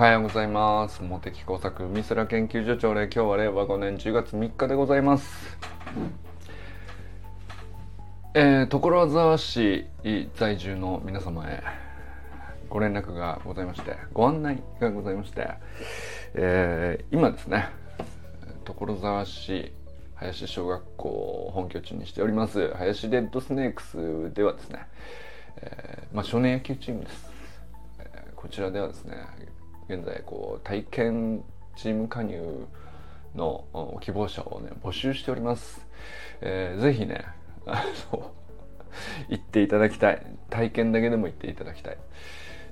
はようございます。茂木工作美空研究所長で今日は令和5年10月3日でございます。えー、所沢市在住の皆様へご連絡がございましてご案内がございまして、えー、今ですね所沢市林小学校を本拠地にしております林レッドスネークスではですね、えー、まあ、少年野球チームです、こちらではですね現在こう体験チーム加入の希望者をね募集しております、えー、ぜひねあの 行っていただきたい。体験だけでも行っていただきたい。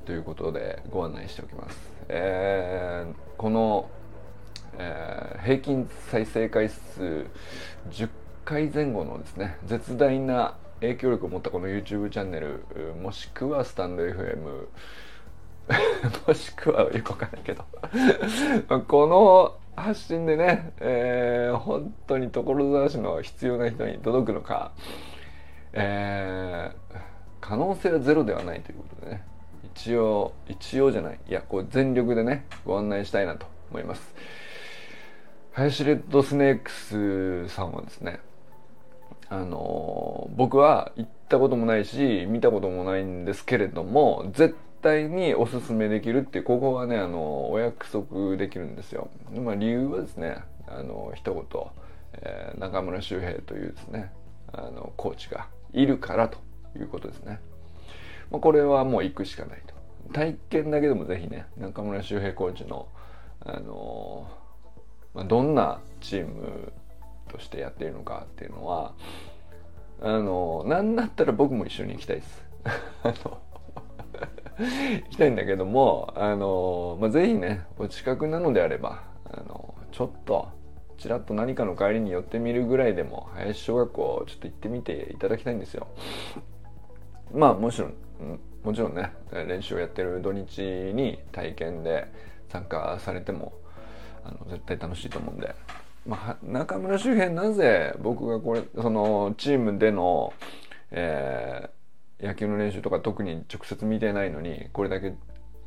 ということでご案内しておきます、えー、この、えー、平均再生回数10回前後のですね絶大な影響力を持ったこの YouTube チャンネルもしくはスタンド FM もしくはよくわかんないけど。この発信でね、えー、本当に所沢市の必要な人に届くのか、えー、可能性はゼロではないということでね。一応一応じゃない。いやこう全力でねご案内したいなと思います。林レッドスネークスさんはですねあの僕は行ったこともないし見たこともないんですけれども絶対におすすめできるってここはねあのお約束できるんですよ。まあ、理由はですねあの一言、えー、中村修平というですねあのコーチがいるからということですね。まあ、これはもう行くしかないと。体験だけでもぜひね中村修平コーチのあのまあ、どんなチームとしてやっているのかっていうのはあの何だったら僕も一緒に行きたいです。あの行きたいんだけども、あの、まあ、ぜひね、お近くなのであれば、あの、ちょっと、ちらっと何かの帰りに寄ってみるぐらいでも、林小学校ちょっと行ってみていただきたいんですよ。まあ、もちろん、もちろんね、練習をやってる土日に体験で参加されても、あの、絶対楽しいと思うんで、まあ、中村周辺なぜ僕がこれ、その、チームでの、えー、野球の練習とか特に直接見てないのにこれだけ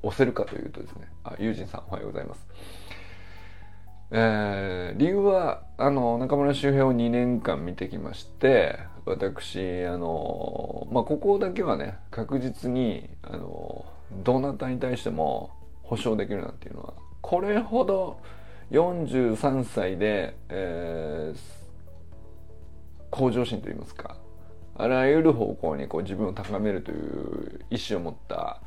押せるかというとですね。あユージンさんおはようございます、えー、理由はあの中村周平を2年間見てきまして私あのまあここだけはね確実にあのどなたに対しても保証できるなんていうのはこれほど43歳で、えー、向上心といいますかあらゆる方向にこう自分を高めるという意思を持った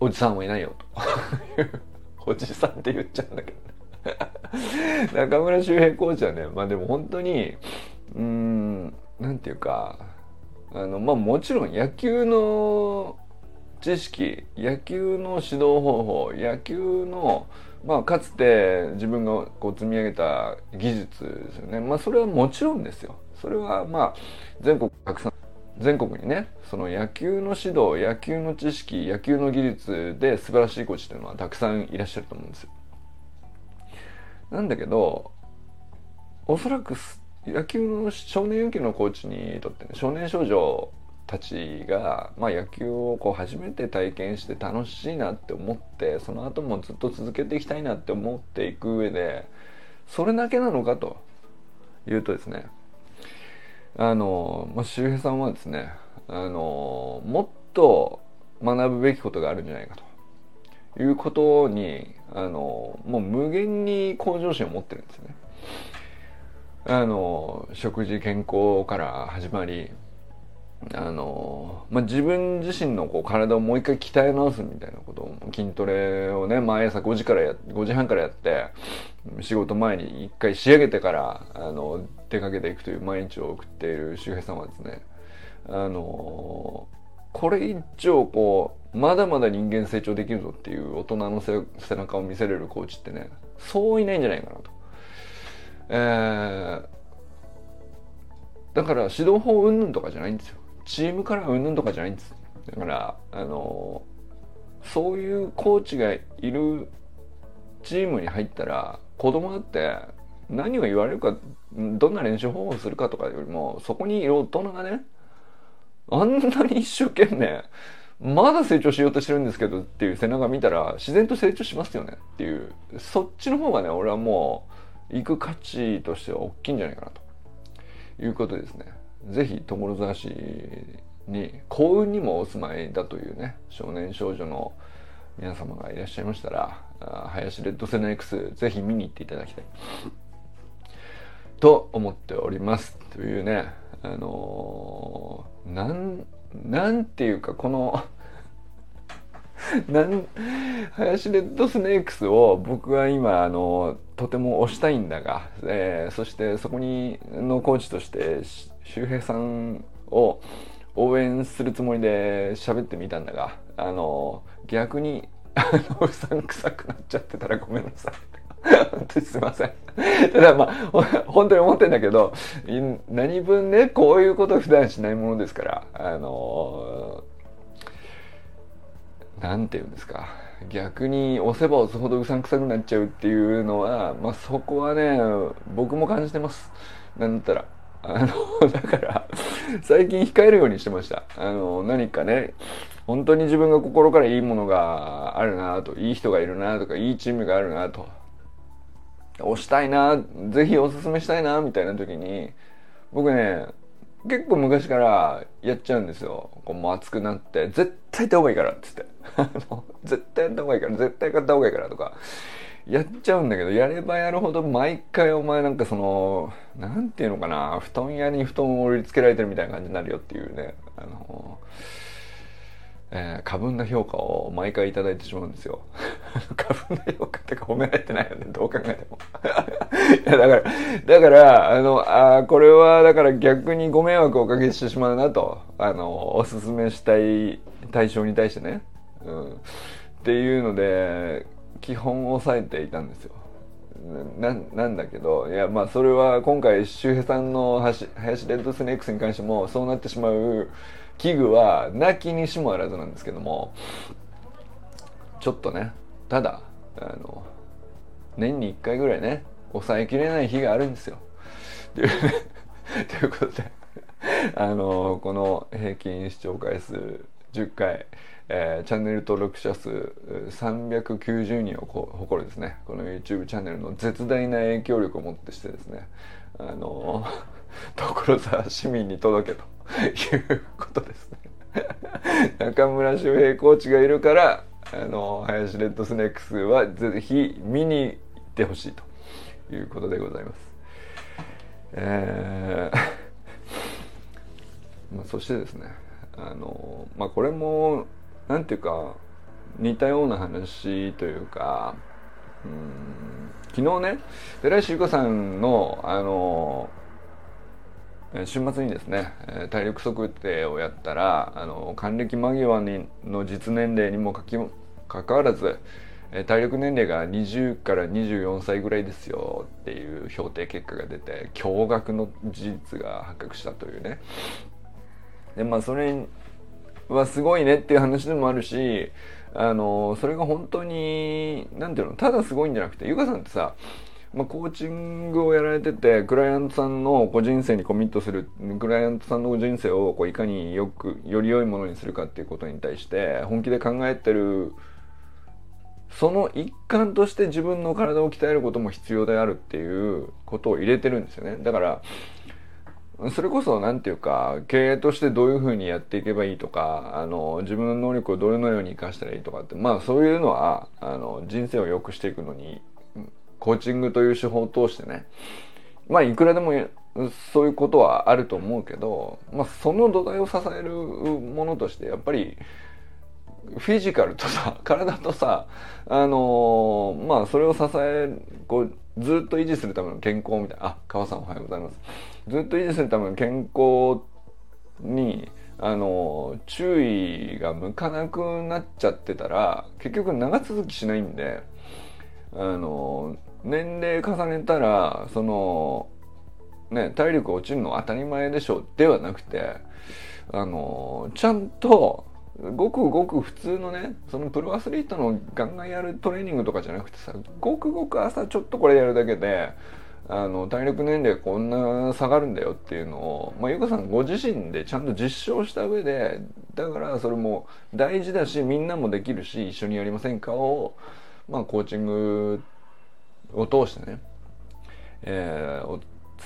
おじさんはいないよと。おじさんって言っちゃうんだけど 中村周平コーチはねまあでも本当にうんなんていうかあのまあもちろん野球の知識野球の指導方法野球のまあかつて自分がこう積み上げた技術ですよね。まあそれはもちろんですよ。それはまあ全国たくさん全国にねその野球の指導野球の知識野球の技術で素晴らしいコーチっていうのはたくさんいらっしゃると思うんですよ。なんだけどおそらく野球の少年野球のコーチにとってね少年少女たちが、まあ、野球をこう初めて体験して楽しいなって思ってその後もずっと続けていきたいなって思っていく上でそれだけなのかというとですねあの、まあ、周平さんはですねあのもっと学ぶべきことがあるんじゃないかということにあのもう無限に向上心を持ってるんですね。あの食事健康から始まりあの、まあ、自分自身のこう体をもう一回鍛え直すみたいなことを筋トレをね毎朝5時からや5時半からやって仕事前に一回仕上げてからあの出かけていくという毎日を送っている周平さんはですねあのこれ以上こうまだまだ人間成長できるぞっていう大人の背中を見せれるコーチってねそういないんじゃないかなと。えー、だから指導法云々とかじゃないんですよ。チームからうんぬんとかじゃないんです。だから、あの、そういうコーチがいるチームに入ったら、子供だって何を言われるか、どんな練習方法をするかとかよりも、そこにいる大人がね、あんなに一生懸命、まだ成長しようとしてるんですけどっていう背中見たら自然と成長しますよねっていうそっちの方がね俺はもう行く価値としては大きいんじゃないかなということですね是非所沢市に幸運にもお住まいだというね少年少女の皆様がいらっしゃいましたら林レッドセネ X ぜひ見に行っていただきたい。と思っておりますというねあのー、なんなんていうかこの なん林レッドスネークスを僕は今あのとても推したいんだが、えー、そしてそこにのコーチとして周平さんを応援するつもりで喋ってみたんだがあの逆にあのうさんくさくなっちゃってたらごめんなさい。本当にすいません。ただまあ、本当に思ってんだけど、何分ね、こういうこと普段しないものですから、あのー、なんて言うんですか。逆に押せば押すほどうさんくさくなっちゃうっていうのは、まあそこはね、僕も感じてます。なんだったら。あの、だから、最近控えるようにしてました。あの、何かね、本当に自分が心からいいものがあるなと、いい人がいるなとか、いいチームがあるなと、押したいな、ぜひおすすめしたいな、みたいな時に、僕ね、結構昔からやっちゃうんですよ。こうもう熱くなって、絶対行った方がいいからって言って。絶対やった方がいいから、絶対買った方がいいからとか。やっちゃうんだけど、やればやるほど毎回お前なんかその、なんていうのかな、布団屋に布団を折り付けられてるみたいな感じになるよっていうね、あの、えー、過分な評価を毎回いただいてしまうんですよ。過分な評価ってか褒められてないよね、どう考えても。いや、だから、だから、あの、あこれはだから逆にご迷惑をおかけしてしまうなと、あの、おすすめしたい対象に対してね。うん。っていうので、基本抑えていたんですよ。ななんだけどいやまあそれは今回周平さんの林レッドスネークスに関してもそうなってしまう器具はなきにしもあらずなんですけどもちょっとねただあの年に1回ぐらいね抑えきれない日があるんですよ。というということであのこの平均視聴回数10回えー、チャンネル登録者数390人を誇るですね。この YouTube チャンネルの絶大な影響力をもってしてですね。あの 所沢市民に届けと。いうことですね。中村周平コーチがいるからあの林レッドスネックスはぜひ見に行ってほしいと。いうことでございます。えーまあ、そしてですね。あのまあこれもなんていうか似たような話というかうん昨日ね寺石由子さんのあの週末にですね体力測定をやったらあの還暦間際にの実年齢にもかきかかわらず体力年齢が20から24歳ぐらいですよっていう評定結果が出て驚愕の事実が発覚したというね。でまあそれはすごいねっていう話でもあるしあのそれが本当に何ていうのただすごいんじゃなくてゆかさんってさまあ、コーチングをやられててクライアントさんのこう人生にコミットするクライアントさんの人生をこういかによくより良いものにするかっていうことに対して本気で考えてるその一環として自分の体を鍛えることも必要であるっていうことを入れてるんですよね。だからそれこそ何て言うか経営としてどういうふうにやっていけばいいとかあの自分の能力をどれのように生かしたらいいとかってまあそういうのはあの人生を良くしていくのにコーチングという手法を通してねまあいくらでもそういうことはあると思うけど、まあ、その土台を支えるものとしてやっぱりフィジカルとさ 体とさあのー、まあそれを支えこうずっと維持するための健康みたいなあ川さんおはようございます。ずっと維持するための健康にあの注意が向かなくなっちゃってたら結局長続きしないんであの年齢重ねたらそのね体力落ちるの当たり前でしょではなくてあのちゃんとごくごく普通のねそのプロアスリートのガンガンやるトレーニングとかじゃなくてさごくごく朝ちょっとこれやるだけであの体力年齢こんな下がるんだよっていうのを、まあ、ゆかさんご自身でちゃんと実証した上でだからそれも大事だしみんなもできるし一緒にやりませんかをまあコーチングを通してね、えー、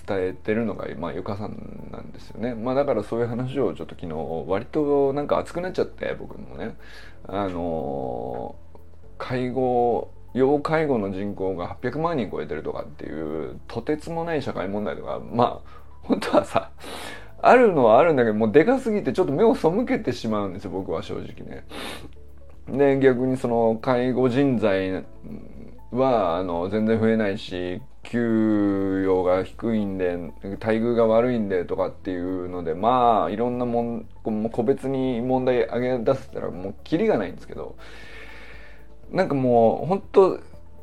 伝えてるのが、まあ、ゆかさんなんですよね。まあだからそういう話をちょっと昨日割となんか熱くなっちゃって僕もね。あの介護要介護の人口が800万人超えてるとかっていうとてつもない社会問題とかまあ本当はさあるのはあるんだけどもうでかすぎてちょっと目を背けてしまうんですよ僕は正直ね。で逆にその介護人材はあの全然増えないし給与が低いんで待遇が悪いんでとかっていうのでまあいろんなもん個別に問題上げ出せたらもうキリがないんですけどなんかもう本当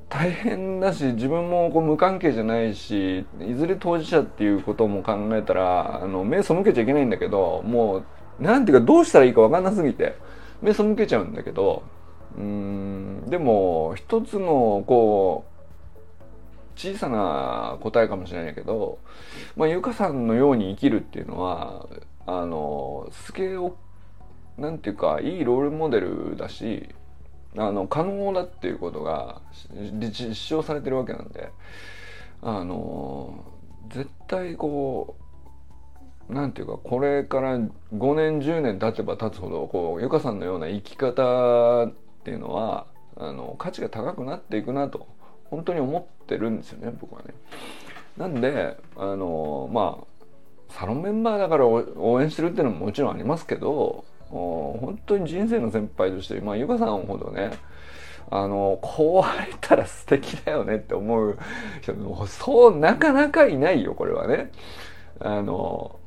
大変だし自分もこう無関係じゃないしいずれ当事者っていうことも考えたらあの目背けちゃいけないんだけどもうなんていうかどうしたらいいか分かんなすぎて目背けちゃうんだけどうんでも一つのこう小さな答えかもしれないけど、まあ、ゆかさんのように生きるっていうのはあのすげえなんていうかいいロールモデルだしあの可能だっていうことが実証されてるわけなんであの絶対こうなんていうかこれから5年10年経てば経つほどこうゆかさんのような生き方っていうのはあの価値が高くなっていくなと本当に思ってるんですよね僕はね。なんであのまあサロンメンバーだから応援してるっていうのももちろんありますけど本当に人生の先輩として、まあ、ゆかさんほどねあのこうあれたら素敵だよねって思う人もそうなかなかいないよこれはね。あの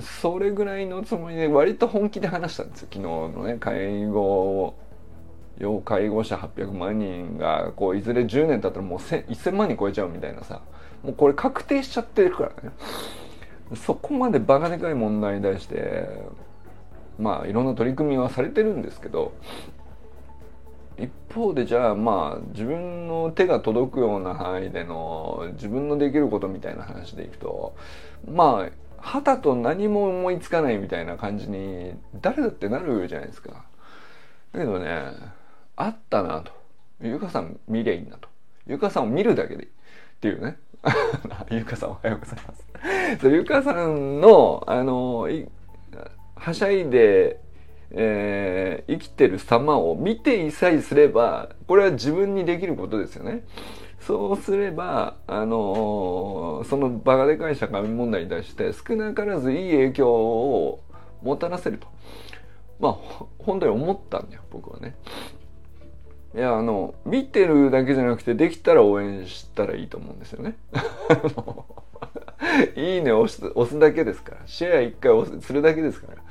それぐらいのつもりで割と本気で話したんですよ昨日のね介護要介護者800万人がこういずれ10年経ったらもう1000万人超えちゃうみたいなさもうこれ確定しちゃってるからねそこまでバカでかい問題に対してまあいろんな取り組みはされてるんですけど一方でじゃあまあ自分の手が届くような範囲での自分のできることみたいな話でいくとまあ旗と何も思いつかないみたいな感じに誰だってなるじゃないですか。だけどねあったなと。ゆかさん見りゃいいなと。ゆかさんを見るだけでいい。っていうね。ゆかさんおはようございます。ゆかさんのあのはしゃいで、えー、生きてる様を見ていさえすれば、これは自分にできることですよね。そうすれば、あのー、そのバカでかい社会問題に対して少なからずいい影響をもたらせると。まあ、本当に思ったんだよ、僕はね。いや、あの、見てるだけじゃなくて、できたら応援したらいいと思うんですよね。いいね押す押すだけですからシェア1回押すするだけですから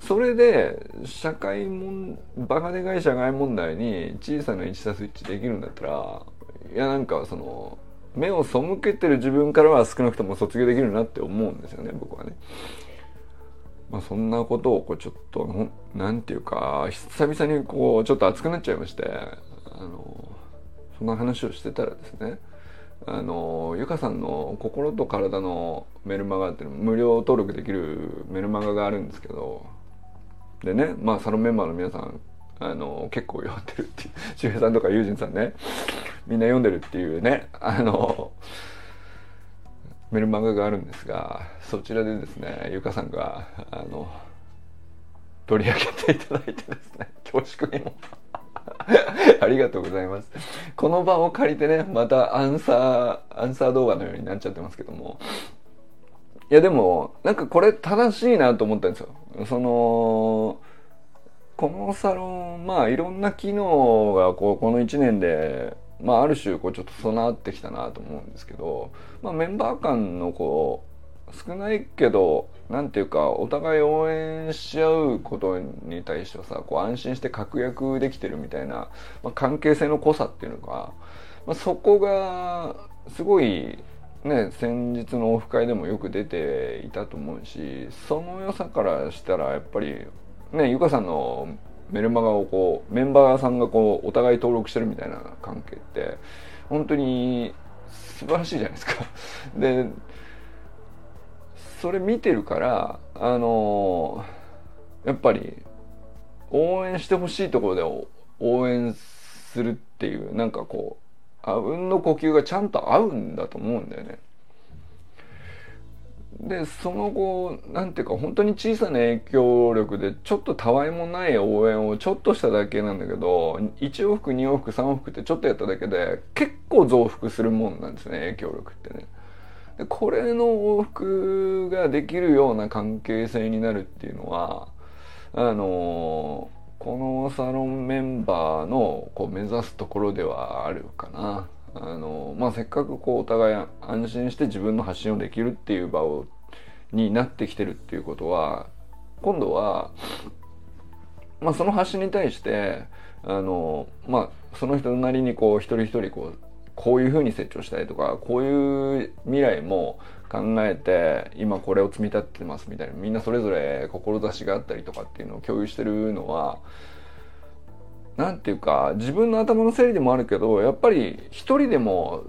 それで社会問バカでかい社会問題に小さな1たす1できるんだったらいやなんかその目を背けてる自分からは少なくとも卒業できるなって思うんですよね僕はね。まあ、そんなことをこうちょっと何て言うか久々にこうちょっと熱くなっちゃいましてあのそんな話をしてたらですねあのゆかさんの心と体のメルマガっていうの無料登録できるメルマガがあるんですけどでねまあサロンメンバーの皆さんあの結構読んでるっていう 周平さんとかユージンさんねみんな読んでるっていうねあのメルマガがあるんですがそちらでですねゆかさんがあの取り上げていただいてですね恐縮にも ありがとうございます。この場を借りてね、またアンサー、アンサー動画のようになっちゃってますけども。いやでも、なんかこれ正しいなと思ったんですよ。その、このサロン、まあいろんな機能がこうこの1年で、まあある種こうちょっと備わってきたなと思うんですけど、まあメンバー間のこう、少ないけど何ていうかお互い応援し合うことに対してはさこう安心して確約できてるみたいな、まあ、関係性の濃さっていうのが、まあ、そこがすごいね先日のオフ会でもよく出ていたと思うしその良さからしたらやっぱりねゆかさんのメルマガをこうメンバーさんがこうお互い登録してるみたいな関係って本当に素晴らしいじゃないですか。でそれ見てるからあのやっぱり応援してほしいところで応援するっていうなんかこうあうんの呼吸がちゃんと合うんだと思うんだよね。でその後なんていうか本当に小さな影響力でちょっとたわいもない応援をちょっとしただけなんだけど1往復2往復3往復ってちょっとやっただけで結構増幅するもんなんですね影響力ってね。でこれの往復ができるような関係性になるっていうのはあのこのサロンメンバーのこう目指すところではあるかな。あのまあ、せっかくこうお互い安心して自分の発信をできるっていう場をになってきてるっていうことは今度は、まあ、その発信に対してあの、まあ、その人なりにこう一人一人こうこういうふうに成長したいとかこういう未来も考えて今これを積み立ててますみたいなみんなそれぞれ志があったりとかっていうのを共有してるのは何て言うか自分の頭の整理でもあるけどやっぱり一人でも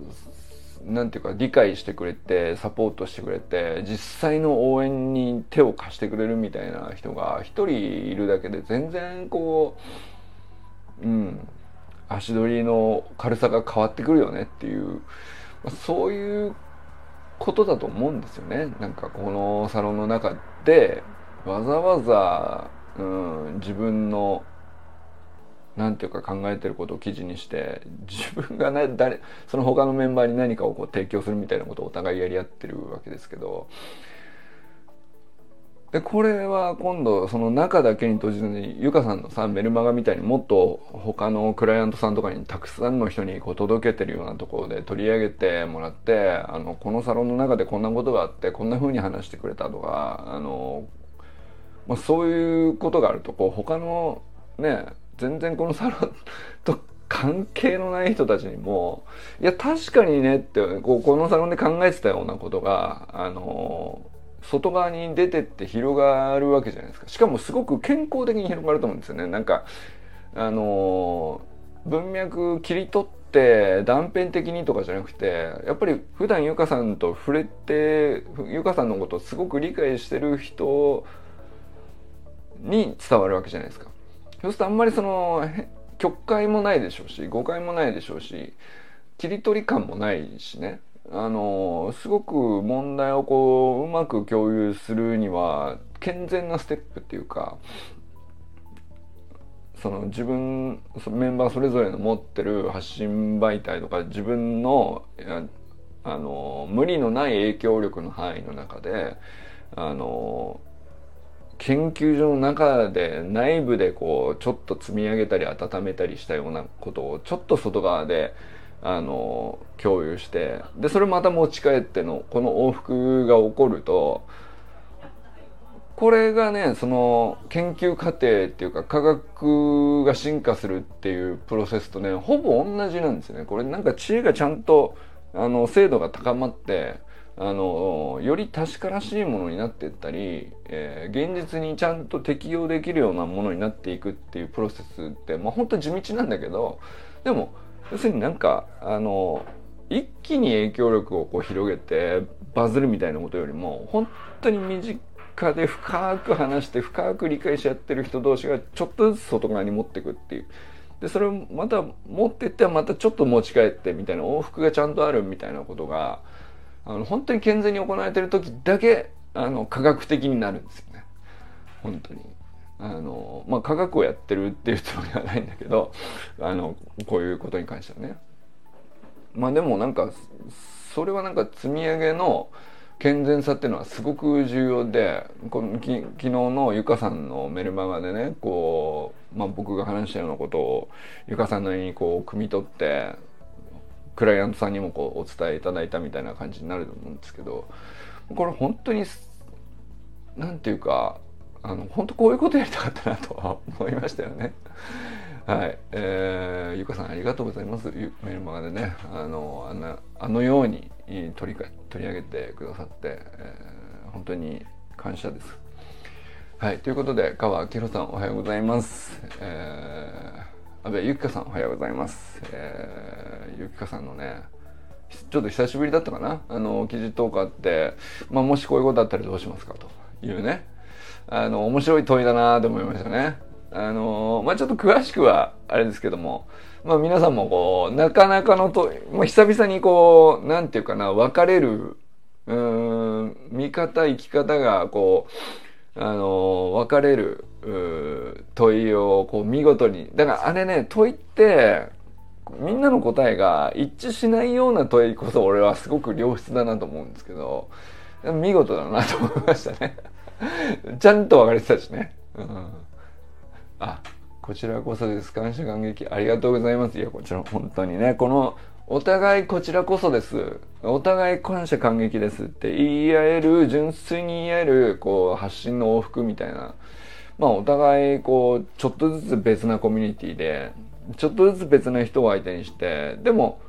何て言うか理解してくれてサポートしてくれて実際の応援に手を貸してくれるみたいな人が一人いるだけで全然こううん。足取りの軽さが変わってくるよねっていうまそういうことだと思うんですよね。なんかこのサロンの中でわざわざ、うん、自分の何ていうか考えてることを記事にして自分がね誰その他のメンバーに何かをこう提供するみたいなことをお互いやり合ってるわけですけどでこれは今度その中だけに閉じずにゆかさんのさメルマガみたいにもっと他のクライアントさんとかにたくさんの人にこう届けてるようなところで取り上げてもらってあのこのサロンの中でこんなことがあってこんな風に話してくれたとかあの、まあ、そういうことがあるとこう他のね全然このサロンと関係のない人たちにもいや確かにねってこうこのサロンで考えてたようなことがあの外側に出てって広がるわけじゃないですか。しかもすごく健康的に広がると思うんですよね。なんかあの文脈切り取って断片的にとかじゃなくてやっぱり普段ゆかさんと触れてゆかさんのことをすごく理解してる人に伝わるわけじゃないですか。そうするとあんまりその曲解もないでしょうし誤解もないでしょうし切り取り感もないしね。あのすごく問題をこううまく共有するには健全なステップっていうかその自分メンバーそれぞれの持ってる発信媒体とか自分のあの無理のない影響力の範囲の中であの研究所の中で内部でこうちょっと積み上げたり温めたりしたようなことをちょっと外側であの共有してでそれまた持ち帰ってのこの往復が起こるとこれがねその研究過程っていうか科学が進化するっていうプロセスとねほぼ同じなんですね。これなんか知恵がちゃんとあの精度が高まってあのより確からしいものになっていったり、えー、現実にちゃんと適用できるようなものになっていくっていうプロセスって、まあ、本当地道なんだけどでも要するになんかあの一気に影響力をこう広げてバズるみたいなことよりも本当に身近で深く話して深く理解し合ってる人同士がちょっとずつ外側に持っていくっていう。でそれをまた持っていってはまたちょっと持ち帰ってみたいな往復がちゃんとあるみたいなことがあの本当に健全に行われてる時だけあの科学的になるんですよね本当に。あのまあ科学をやってるっていうつもりはないんだけどあのこういうことに関してはね。まあでもなんかそれはなんか積み上げの健全さっていうのはすごく重要でこのき昨日のゆかさんのメルマガでねこう、まあ、僕が話したようなことをゆかさんなりにこう汲み取ってクライアントさんにもこうお伝えいただいたみたいな感じになると思うんですけどこれ本当に何て言うかあの本当こういうことやりたかったなとは思いましたよね。はい、えー、ゆかさんありがとうございます。メルマガでね、あのあのあのように取り取り上げてくださって、えー、本当に感謝です。はい、ということで川明宏さんおはようございます。えー安倍ゆきかさんおはようございます。えー、ゆきかさんのね、ちょっと久しぶりだったかなあの、記事投稿あって、まあ、もしこういうことあったらどうしますかというねあの面白い問いだなと思いましたね。あのまあちょっと詳しくはあれですけども、まあ皆さんもこう、なかなかのと、まあ久々にこう、なんていうかな、分かれる、うん、見方、生き方がこう、あの分かれる問いをこう見事に。だからあれね、問いって、みんなの答えが一致しないような問いこそ俺はすごく良質だなと思うんですけど、見事だなと思いましたね。ちゃんと分かれてたしね。うん、あ、こちらこそです。感謝感激ありがとうございます。いや、こちら本当にね、この、お互いこちらこそです。お互い感謝感激ですって言い合える、純粋に言い合える、こう、発信の往復みたいな。まあ、お互い、こう、ちょっとずつ別なコミュニティで、ちょっとずつ別な人を相手にして、でも、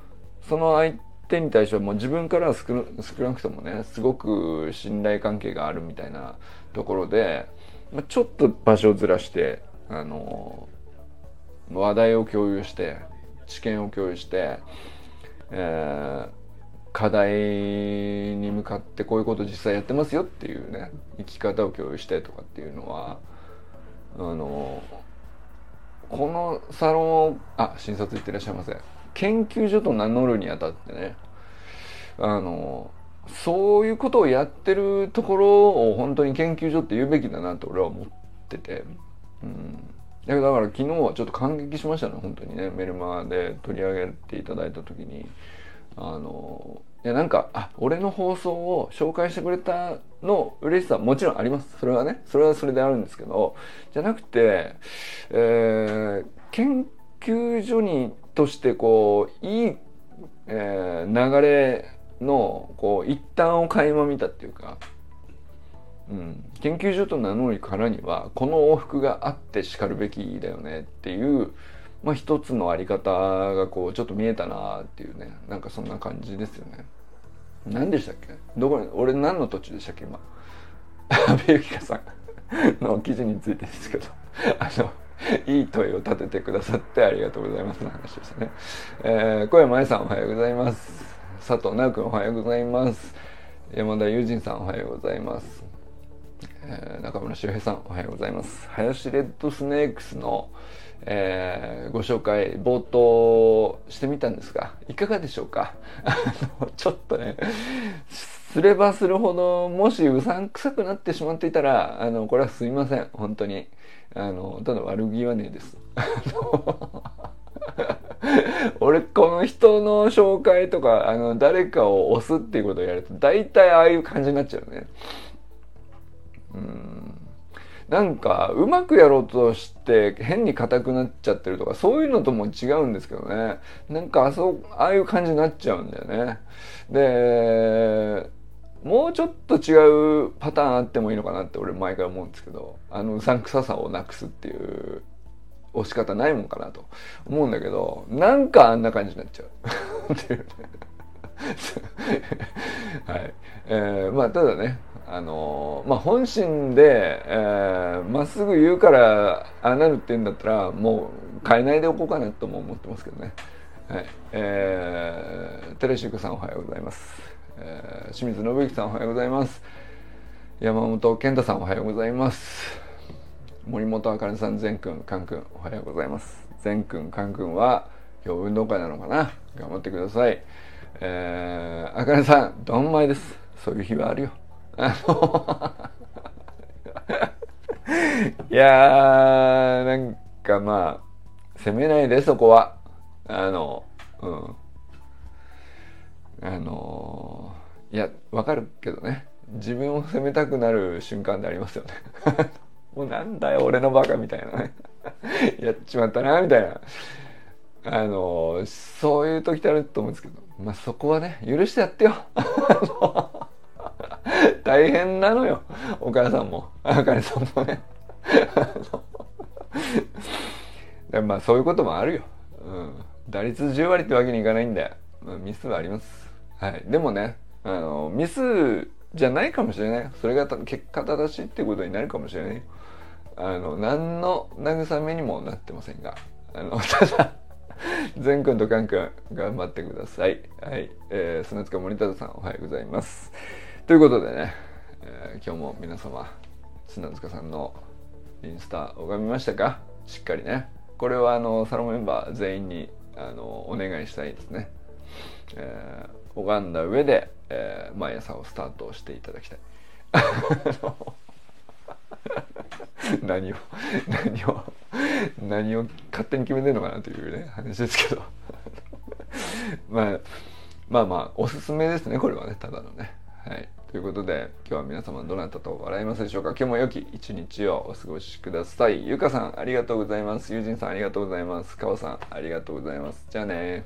その相手に対してはもう自分からは少なくともね、すごく信頼関係があるみたいなところで、まあ、ちょっと場所をずらして、あの、話題を共有して、知見を共有して、えー、課題に向かってこういうこと実際やってますよっていうね、生き方を共有してとかっていうのは、あの、このサロンを、あ、診察行ってらっしゃいませ。研究所と名乗るにあたってね、あの、そういうことをやってるところを本当に研究所って言うべきだなと俺は思ってて、うん。だから昨日はちょっと感激しましたね、本当にね。メルマで取り上げていただいた時に、あの、いやなんか、あ、俺の放送を紹介してくれたの嬉しさはもちろんあります。それはね、それはそれであるんですけど、じゃなくて、えー、研究所にとしてこう、いい、えー、流れの、こう、一端を垣間見たっていうか、うん、研究所と名乗るからには、この往復があってしかるべきだよねっていう、まあ一つのあり方がこう、ちょっと見えたなっていうね、なんかそんな感じですよね。何でしたっけ？どこに俺何の途中でしたっけ今？阿部由紀香さんの記事についてですけど。あの いい問いを立ててくださってありがとうございますの話でしたね、えー、小山愛さんおはようございます。佐藤直君おはようございます。山田友人さんおはようございます、えー、中村修平さんおはようございます。林レッドスネークスのえー、ご紹介冒頭してみたんですがいかがでしょうか？ちょっとねすればするほどもしうさんくさくなってしまっていたらあのこれはすいません。本当に。あのただ悪気はねえです。俺この人の紹介とかあの誰かを押すっていうことをやると大体ああいう感じになっちゃうね。うん。なんかうまくやろうとして変に硬くなっちゃってるとかそういうのとも違うんですけどね。なんかあそうああいう感じになっちゃうんだよね。でもうちょっと違うパターンあってもいいのかなって俺毎回思うんですけどあのうさんくささをなくすっていう押し方ないもんかなと思うんだけどなんかあんな感じになっちゃう っていうね はい。えー、まあ、ただね、あのー、まあ、本心で、えー、まっすぐ言うから、ああなるって言うんだったら、もう変えないでおこうかなとも思ってますけどね。はい。えー、テレシュクさんおはようございます。えー、清水信之さんおはようございます。山本健太さんおはようございます。森本あかねさん、善くん、かんくん、おはようございます。善くん、かんくんは、今日運動会なのかな？頑張ってください。えー、あかねさん、どんまいです。そういう日はあるよ。あ のいやー、なんかまあ、責めないで、そこは。あの、うん。あのいや、わかるけどね。自分を責めたくなる瞬間でありますよね。もうなんだよ、俺のバカみたいなね。やっちまったな、みたいな。あのそういう時ってあると思うんですけど、まあそこはね、許してやってよ。大変なのよ。お母さんも、あかねさんもね。まあそういうこともあるよ。うん。打率10割ってわけにいかないんで、まあ、ミスはあります。はい。でもね、あの、ミスじゃないかもしれない。それが結果正しいっていうことになるかもしれない。あの、何の慰めにもなってませんが、あの、ただ、善くんとカンくん頑張ってください。はい。えー、砂塚森忠さんおはようございます。ということでね、えー、今日も皆様砂塚さんのインスタ拝みましたか？しっかりねこれはあのサロンメンバー全員にあのお願いしたいですね、えー、拝んだ上で、えー、毎朝をスタートしていただきたい。何を何を何を勝手に決めてるのかなというね話ですけど。まあまあまあおすすめですねこれはねただのね。はい。ということで今日は皆様どなたと笑いますでしょうか？今日も良き一日をお過ごしください。ゆかさんありがとうございます。ゆうじんさんありがとうございます。かおさんありがとうございます。じゃあね